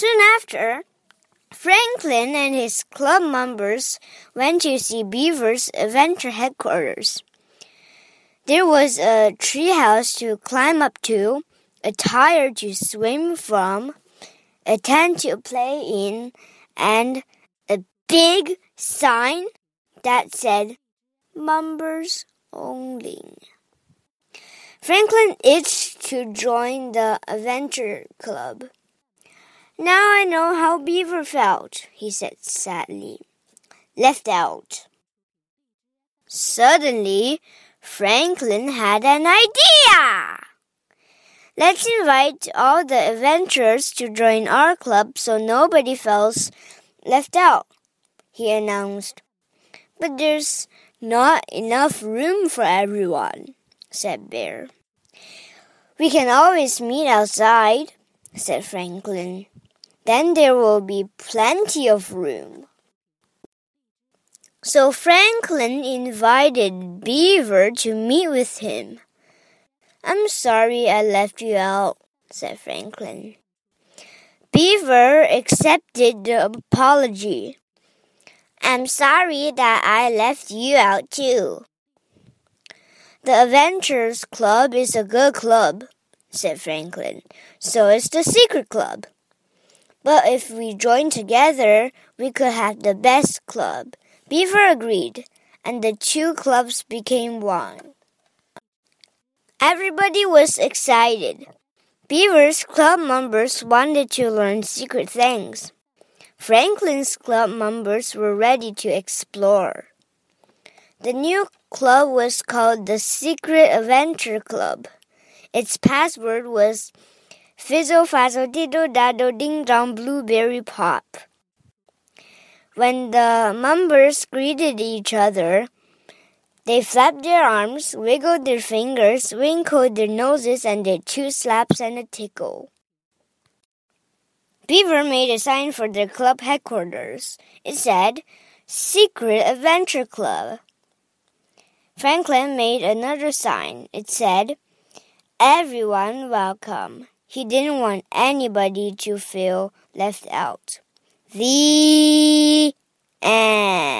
Soon after, Franklin and his club members went to see Beaver's adventure headquarters. There was a treehouse to climb up to, a tire to swim from, a tent to play in, and a big sign that said members only. Franklin itched to join the adventure club. Now I know how Beaver felt, he said sadly. Left out. Suddenly, Franklin had an idea. Let's invite all the adventurers to join our club so nobody feels left out, he announced. But there's not enough room for everyone, said Bear. We can always meet outside, said Franklin. Then there will be plenty of room. So Franklin invited Beaver to meet with him. I'm sorry I left you out, said Franklin. Beaver accepted the apology. I'm sorry that I left you out too. The Adventurers Club is a good club, said Franklin. So is the Secret Club. But if we join together, we could have the best club. Beaver agreed, and the two clubs became one. Everybody was excited. Beaver's club members wanted to learn secret things. Franklin's club members were ready to explore. The new club was called the Secret Adventure Club. Its password was Fizzle Fazzle Diddle Daddle Ding Dong Blueberry Pop. When the members greeted each other, they flapped their arms, wiggled their fingers, wrinkled their noses, and did two slaps and a tickle. Beaver made a sign for their club headquarters. It said, Secret Adventure Club. Franklin made another sign. It said, Everyone welcome. He didn't want anybody to feel left out. The end.